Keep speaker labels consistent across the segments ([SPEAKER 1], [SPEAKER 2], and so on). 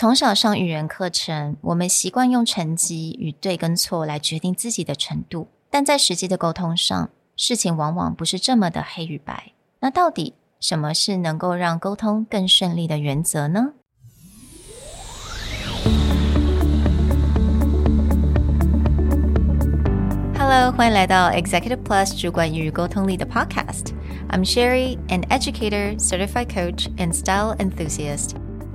[SPEAKER 1] 从小上语言课程，我们习惯用成绩与对跟错来决定自己的程度，但在实际的沟通上，事情往往不是这么的黑与白。那到底什么是能够让沟通更顺利的原则呢？Hello，欢迎来到 Executive Plus 主管与沟通力的 Podcast。I'm Sherry, an educator, certified coach, and style enthusiast.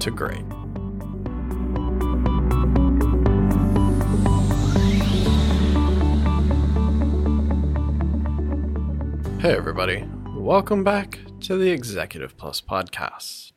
[SPEAKER 2] to great. Hey, everybody. Welcome back to the Executive Plus podcast.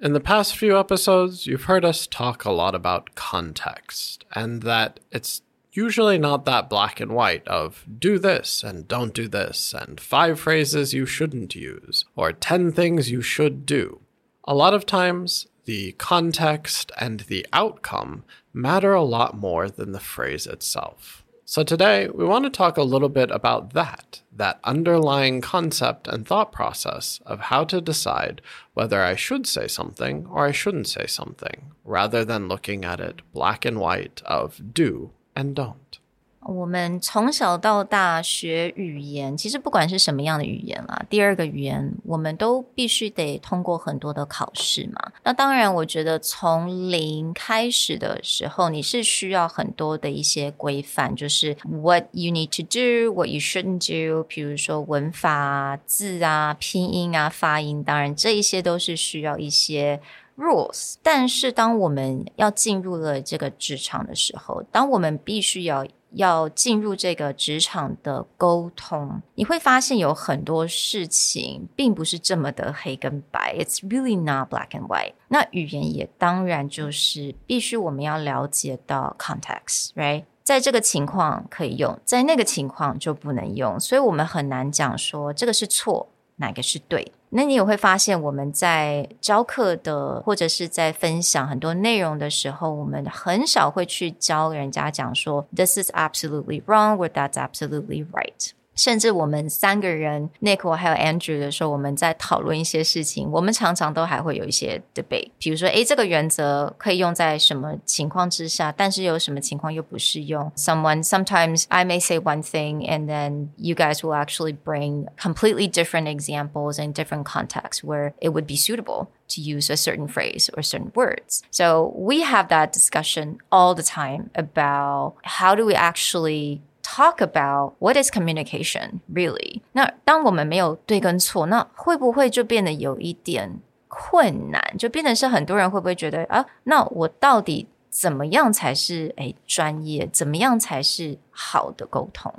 [SPEAKER 2] In the past few episodes, you've heard us talk a lot about context and that it's usually not that black and white of do this and don't do this, and five phrases you shouldn't use, or 10 things you should do. A lot of times, the context and the outcome matter a lot more than the phrase itself. So today, we want to talk a little bit about that, that underlying concept and thought process of how to decide whether I should say something or I shouldn't say something, rather than looking at it black and white of do and don't.
[SPEAKER 1] 我们从小到大学语言，其实不管是什么样的语言啦，第二个语言我们都必须得通过很多的考试嘛。那当然，我觉得从零开始的时候，你是需要很多的一些规范，就是 what you need to do, what you shouldn't do。比如说文法、字啊、拼音啊、发音，当然这一些都是需要一些 rules。但是当我们要进入了这个职场的时候，当我们必须要要进入这个职场的沟通，你会发现有很多事情并不是这么的黑跟白，It's really not black and white。那语言也当然就是必须我们要了解到 context，right？在这个情况可以用，在那个情况就不能用，所以我们很难讲说这个是错，哪个是对。那你也会发现，我们在教课的或者是在分享很多内容的时候，我们很少会去教人家讲说，this is absolutely wrong or that's absolutely right。甚至我们三个人，Nick 我还有 Andrew 的时候，我们在讨论一些事情，我们常常都还会有一些 debate。比如说，诶，这个原则可以用在什么情况之下，但是有什么情况又不适用？Someone sometimes I may say one thing, and then you guys will actually bring completely different examples and different contexts where it would be suitable to use a certain phrase or certain words. So we have that discussion all the time about how do we actually talk about what is communication really。那当我们没有对跟错，那会不会就变得有一点困难？就变得是很多人会不会觉得啊，那我到底怎么样才是哎专业？怎么样才是好的沟通？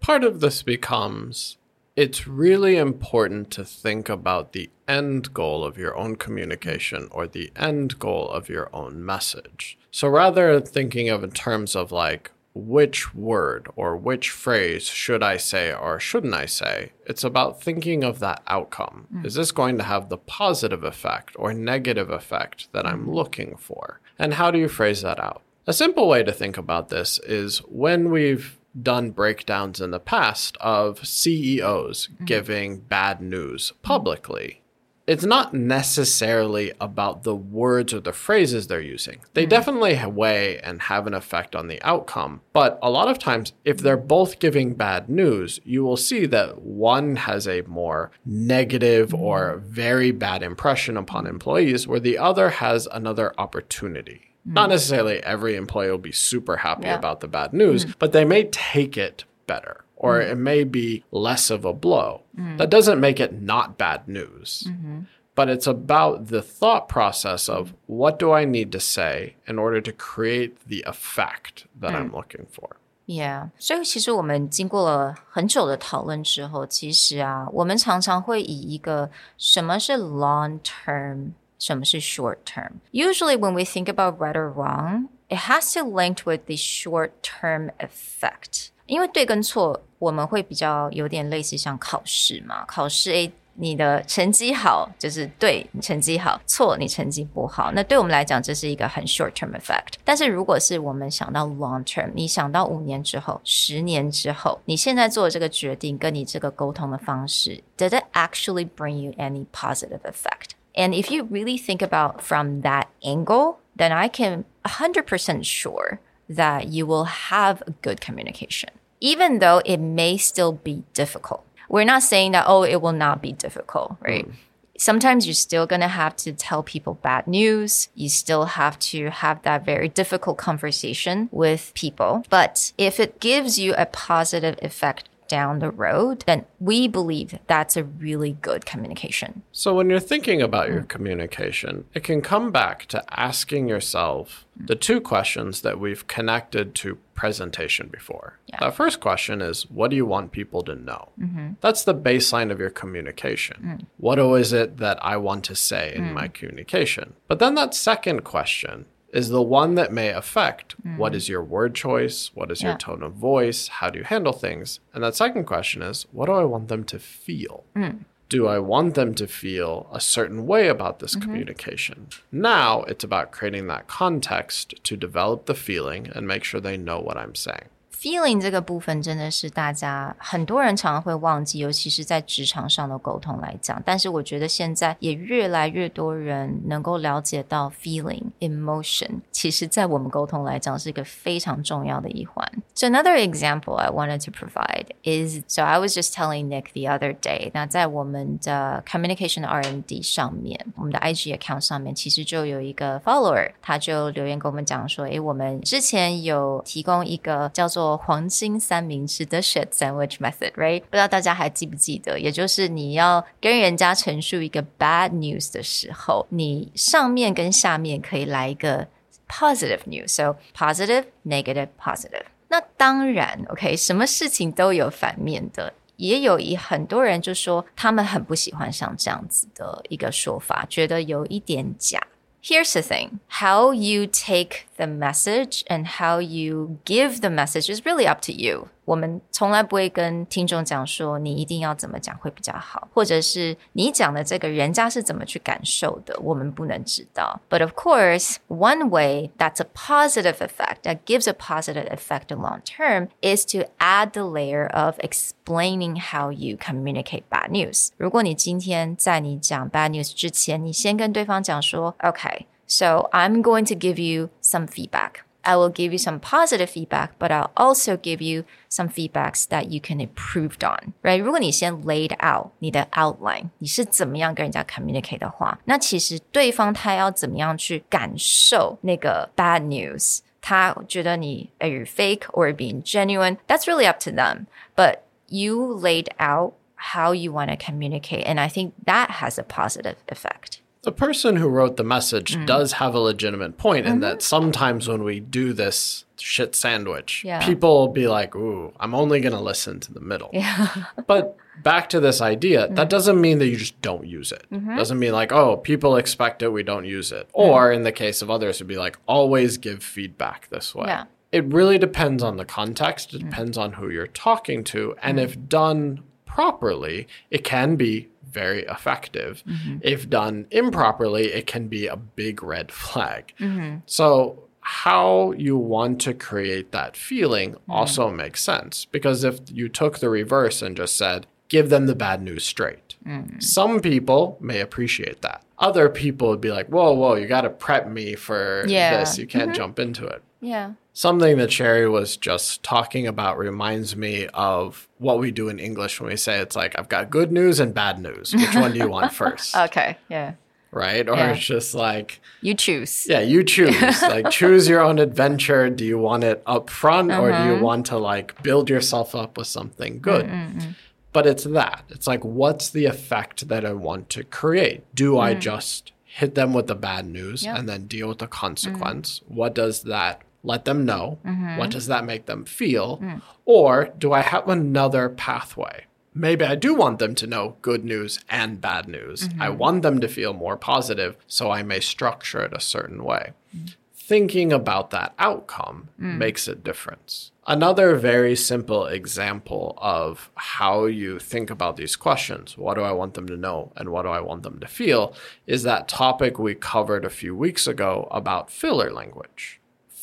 [SPEAKER 2] Part of this becomes it's really important to think about the end goal of your own communication or the end goal of your own message. So rather than thinking of in terms of like which word or which phrase should I say or shouldn't I say? It's about thinking of that outcome. Mm. Is this going to have the positive effect or negative effect that I'm mm. looking for? And how do you phrase that out? A simple way to think about this is when we've done breakdowns in the past of CEOs mm. giving bad news publicly it's not necessarily about the words or the phrases they're using. They mm-hmm. definitely weigh and have an effect on the outcome. But a lot of times, if they're both giving bad news, you will see that one has a more negative mm-hmm. or very bad impression upon employees, where the other has another opportunity. Mm-hmm. Not necessarily every employee will be super happy yeah. about the bad news, mm-hmm. but they may take it better or mm. it may be less of a blow. Mm. That doesn't make it not bad news. Mm-hmm. But it's about the thought process of what do I need to say in order to create the effect that I'm looking for.
[SPEAKER 1] Yeah，所以其实我们经过了很久的讨论之后，其实啊，我们常常会以一个什么是 long term 什么是 short term? Usually when we think about right or wrong, it has to link with the short term effect. 因为对跟错，我们会比较有点类似像考试嘛，考试诶。你的成绩好就是对，你成绩好；错，你成绩不好。那对我们来讲，这是一个很 short term effect。但是如果是我们想到 long term，你想到五年之后、十年之后，你现在做的这个决定，跟你这个沟通的方式，did it actually bring you any positive effect? And if you really think about from that angle, then I can 100% sure that you will have good communication, even though it may still be difficult. We're not saying that, oh, it will not be difficult, right? Mm. Sometimes you're still going to have to tell people bad news. You still have to have that very difficult conversation with people. But if it gives you a positive effect down the road, then we believe that's a really good communication.
[SPEAKER 2] So, when you're thinking about your communication, it can come back to asking yourself the two questions that we've connected to presentation before. Yeah. The first question is what do you want people to know? Mm-hmm. That's the baseline of your communication. Mm. What is it that I want to say in mm. my communication? But then that second question is the one that may affect mm. what is your word choice, what is yeah. your tone of voice, how do you handle things? And that second question is what do I want them to feel? Mm. Do I want them to feel a certain way about this mm-hmm. communication? Now it's about creating that context to develop the feeling and make sure they know what I'm saying.
[SPEAKER 1] Feeling 这个部分真的是大家很多人常常会忘记，尤其是在职场上的沟通来讲。但是我觉得现在也越来越多人能够了解到 feeling emotion，其实在我们沟通来讲是一个非常重要的一环。So another example I wanted to provide is so I was just telling Nick the other day，那在我们的 communication R N D 上面，我们的 IG account 上面，其实就有一个 follower，他就留言跟我们讲说，诶，我们之前有提供一个叫做黄金三明治的 shit sandwich method，right？不知道大家还记不记得？也就是你要跟人家陈述一个 bad news 的时候，你上面跟下面可以来一个 positive news，so positive, negative, positive。那当然，OK，什么事情都有反面的。也有一很多人就说他们很不喜欢像这样子的一个说法，觉得有一点假。Here's the thing how you take the message and how you give the message is really up to you. 我们从来不会跟听众讲说你一定要怎么讲会比较好，或者是你讲的这个人家是怎么去感受的，我们不能知道。But of course, one way that's a positive effect that gives a positive effect long term is to add the layer of explaining how you communicate bad news. 如果你今天在你讲 bad news 之前，你先跟对方讲说，Okay, so I'm going to give you some feedback. I will give you some positive feedback, but I'll also give you some feedbacks that you can improve on, right? 如果你先 laid out 你的 outline，你是怎么样跟人家 communicate 的话，那其实对方他要怎么样去感受那个 bad news，他觉得你 are you fake or being genuine? That's really up to them. But you laid out how you want to communicate, and I think that has a positive effect
[SPEAKER 2] the person who wrote the message mm. does have a legitimate point mm-hmm. in that sometimes when we do this shit sandwich, yeah. people will be like, ooh, I'm only going to listen to the middle. Yeah. but back to this idea, mm. that doesn't mean that you just don't use it. Mm-hmm. Doesn't mean like, oh, people expect it, we don't use it. Or in the case of others, it'd be like, always give feedback this way. Yeah. It really depends on the context. It mm. depends on who you're talking to. And mm. if done properly, it can be very effective. Mm-hmm. If done improperly, it can be a big red flag. Mm-hmm. So, how you want to create that feeling mm-hmm. also makes sense because if you took the reverse and just said, give them the bad news straight, mm-hmm. some people may appreciate that. Other people would be like, whoa, whoa, you got to prep me for yeah. this. You can't mm-hmm. jump into it.
[SPEAKER 1] Yeah.
[SPEAKER 2] Something that Sherry was just talking about reminds me of what we do in English when we say it's like, I've got good news and bad news. Which one do you want first?
[SPEAKER 1] okay, yeah.
[SPEAKER 2] Right? Or yeah. it's just like,
[SPEAKER 1] you choose.
[SPEAKER 2] Yeah, you choose. like, choose your own adventure. Do you want it up front or do you uh-huh. want to like build yourself up with something good? Mm-mm-mm. But it's that. It's like, what's the effect that I want to create? Do mm. I just hit them with the bad news yep. and then deal with the consequence? Mm. What does that let them know. Mm-hmm. What does that make them feel? Mm. Or do I have another pathway? maybe I do want them to know good news and bad news. I want them to feel more positive, so I may structure it a certain way. Thinking about that outcome makes a difference. Another very simple example of how you think about these questions what do I want them to know and what do I want them to feel is that topic we covered a few weeks ago about filler language.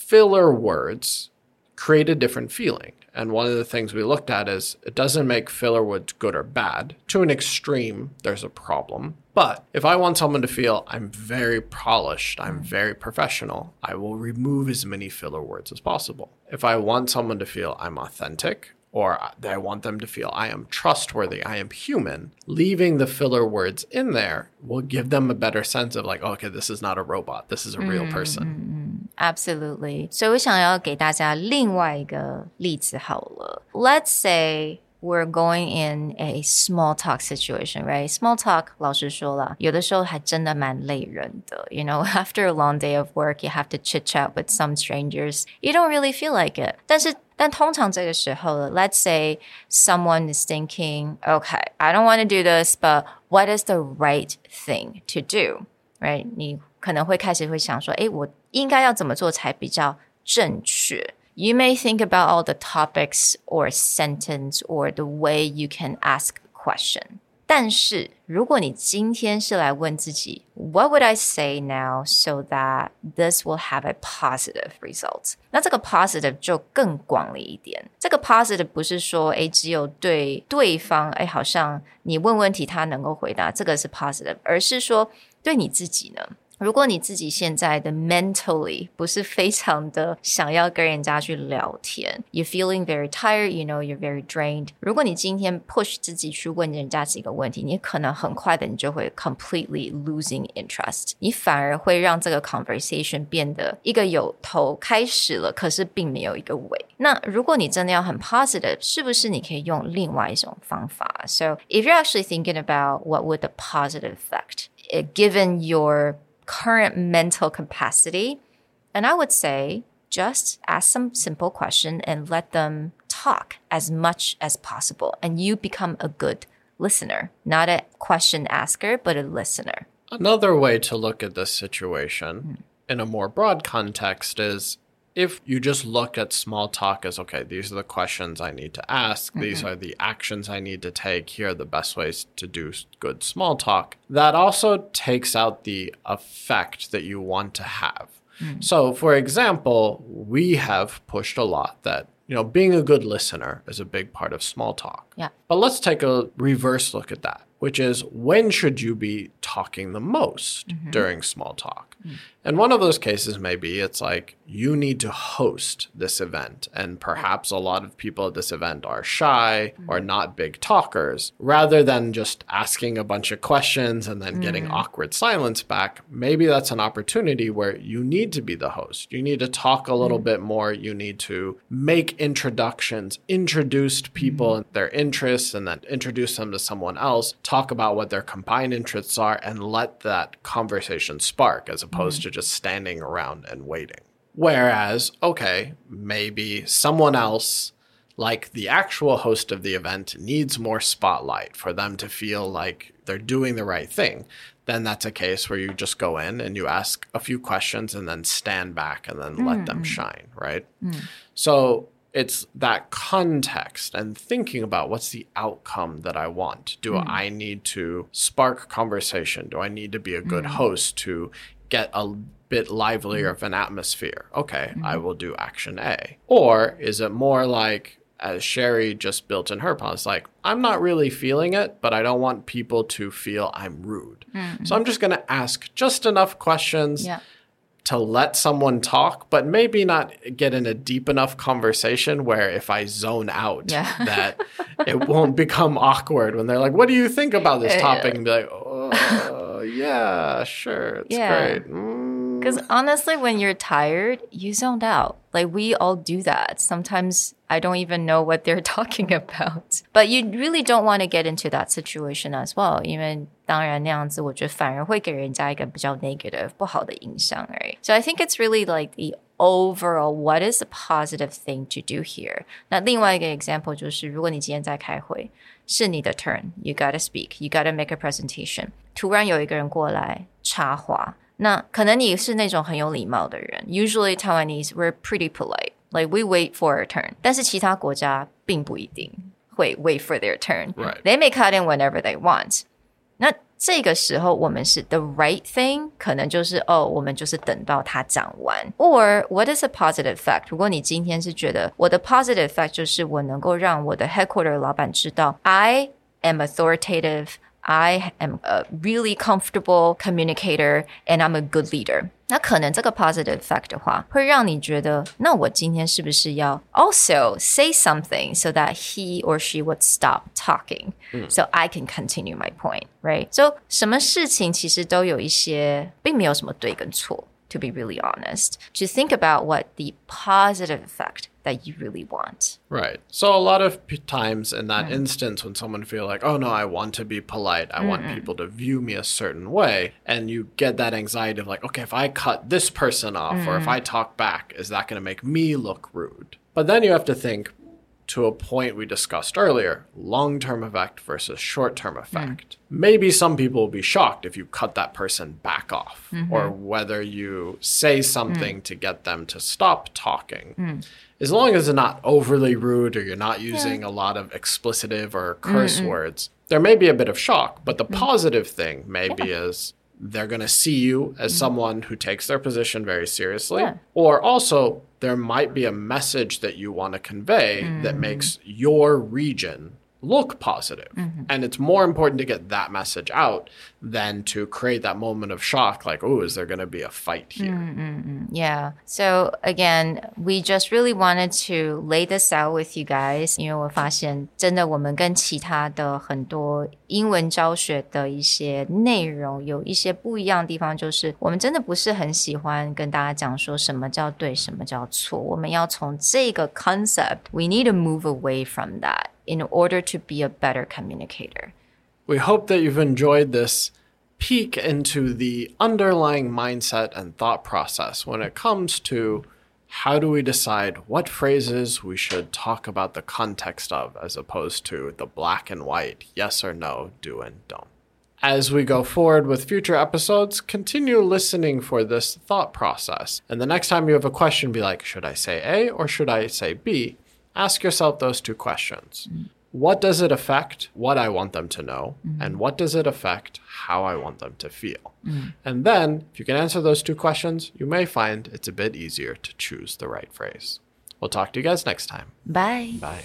[SPEAKER 2] Filler words create a different feeling. And one of the things we looked at is it doesn't make filler words good or bad. To an extreme, there's a problem. But if I want someone to feel I'm very polished, I'm very professional, I will remove as many filler words as possible. If I want someone to feel I'm authentic, or I want them to feel I am trustworthy, I am human, leaving the filler words in there will give them a better sense of like, okay, this is not a robot, this is a real mm-hmm. person.
[SPEAKER 1] Absolutely. 所以我想要给大家另外一个例子好了。Let's say we're going in a small talk situation, right? Small talk, 老实说了，有的时候还真的蛮累人的。You know, after a long day of work, you have to chit chat with some strangers. You don't really feel like it. 但是但通常这个时候，Let's say someone is thinking, okay, I don't want to do this, but what is the right thing to do? Right? 你可能会开始会想说，诶，我 应该要怎么做才比较正确？You may think about all the topics or sentence or the way you can ask a question. 但是，如果你今天是来问自己，What would I say now so that this will have a positive result？那这个 positive 就更广了一点。这个 positive 不是说，诶，只有对对方，诶，好像你问问题他能够回答，这个是 positive，而是说对你自己呢？ 如果你自己现在的 mentally 不是非常的想要跟人家去聊天，you're feeling very tired, you know, you're very drained。如果你今天 push 自己去问人家几个问题，你可能很快的你就会 completely losing interest，你反而会让这个 conversation 变得一个有头开始了，可是并没有一个尾。那如果你真的要很 positive，是不是你可以用另外一种方法？So if you're actually thinking about what would the positive effect, given your current mental capacity. And I would say just ask some simple question and let them talk as much as possible. And you become a good listener, not a question asker, but a listener.
[SPEAKER 2] Another way to look at this situation in a more broad context is if you just look at small talk as okay, these are the questions I need to ask, these mm-hmm. are the actions I need to take, here are the best ways to do good small talk, that also takes out the effect that you want to have. Mm. So, for example, we have pushed a lot that you know, being a good listener is a big part of small talk.
[SPEAKER 1] Yeah.
[SPEAKER 2] But let's take a reverse look at that, which is when should you be talking the most mm-hmm. during small talk? Mm. And one of those cases may be it's like you need to host this event, and perhaps a lot of people at this event are shy or mm-hmm. not big talkers. Rather than just asking a bunch of questions and then getting mm. awkward silence back, maybe that's an opportunity where you need to be the host. You need to talk a little mm. bit more. You need to make introductions, introduce people mm-hmm. and their interests, and then introduce them to someone else, talk about what their combined interests are, and let that conversation spark as opposed mm-hmm. to just standing around and waiting. Whereas, okay, maybe someone else, like the actual host of the event, needs more spotlight for them to feel like they're doing the right thing. Then that's a case where you just go in and you ask a few questions and then stand back and then let them mm. shine, right? Mm. So it's that context and thinking about what's the outcome that I want. Do hmm. I need to spark conversation? Do I need to be a good hmm. host to get a bit livelier hmm. of an atmosphere? Okay, I will do action A. Or is it more like, as Sherry just built in her policy, like, I'm not really feeling it, but I don't want people to feel I'm rude. So I'm just going to ask just enough questions
[SPEAKER 1] Yeah.
[SPEAKER 2] To let someone talk, but maybe not get in a deep enough conversation where if I zone out,
[SPEAKER 1] Yeah.
[SPEAKER 2] that it won't become awkward when they're like, "What do you think about this topic?" and be like, "Oh, yeah, sure, it's
[SPEAKER 1] Yeah.
[SPEAKER 2] great." Mm.
[SPEAKER 1] Because honestly, when you're tired, you zoned out. Like we all do that. Sometimes I don't even know what they're talking about. But you really don't want to get into that situation as well. 因为当然那样子，我觉得反而会给人家一个比较 negative 不好的影响而已。So I think it's really like the overall what is the positive thing to do here？那另外一个 example 就是，如果你今天在开会，是你的 turn，you gotta speak，you gotta make a presentation。突然有一个人过来插话， 那可能你是那种很有礼貌的人。Usually Taiwanese we're pretty polite, like we wait for our turn。但是其他国家并不一定会 wait for their turn。
[SPEAKER 2] Right.
[SPEAKER 1] They may cut in whenever they want。那这个时候我们是 the right thing，可能就是哦，我们就是等到他讲完。Or what is a positive fact？如果你今天是觉得我的 positive fact 就是我能够让我的 headquarter 老板知道 I am authoritative。 I am a really comfortable communicator and I'm a good leader。那可能这个 positive fact 的话，会让你觉得，那我今天是不是要 also say something so that he or she would stop talking, so I can continue my point, right? So 什么事情其实都有一些，并没有什么对跟错。 To be really honest, to think about what the positive effect that you really want.
[SPEAKER 2] Right. So a lot of p- times in that mm. instance when someone feel like, "Oh no, I want to be polite. I want people to view me a certain way." And you get that anxiety of like, "Okay, if I cut this person off or if mm. I talk back, is that going to make me look rude?" But then you have to think to a point we discussed earlier, long-term effect versus short-term mm. effect. Maybe some people will be shocked if you cut that person back off mm-hmm. or whether you say something mm. to get them to stop talking mm. as long as it's not overly rude or you're not using a lot of explicitive or curse words, there may be a bit of shock. But the positive thing maybe is they're going to see you as someone who takes their position very seriously.
[SPEAKER 1] Yeah.
[SPEAKER 2] Or also, there might be a message that you want to convey that makes your region look positive. And it's more important to get that message out than to create that moment of shock like, oh, is there going to be a fight here?
[SPEAKER 1] Yeah. So again, we just really wanted to lay this out with you guys，因为我发现真的我们跟其他的很多 英文教学的一些内容有一些不一样的地方，就是我们真的不是很喜欢跟大家讲说什么叫对，什么叫错。我们要从这个 concept，we need to move away from that in order to be a better communicator.
[SPEAKER 2] We hope that you've enjoyed this peek into the underlying mindset and thought process when it comes to how do we decide what phrases we should talk about the context of as opposed to the black and white, yes or no, do and don't. As we go forward with future episodes, continue listening for this thought process. And the next time you have a question, be like, should I say A or should I say B? Ask yourself those two questions. What does it affect what I want them to know? Mm-hmm. And what does it affect how I want them to feel? Mm. And then, if you can answer those two questions, you may find it's a bit easier to choose the right phrase. We'll talk to you guys next time.
[SPEAKER 1] Bye.
[SPEAKER 2] Bye.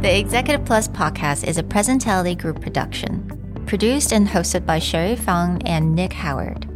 [SPEAKER 1] The Executive Plus podcast is a Presentality Group production, produced and hosted by Sherry Fang and Nick Howard.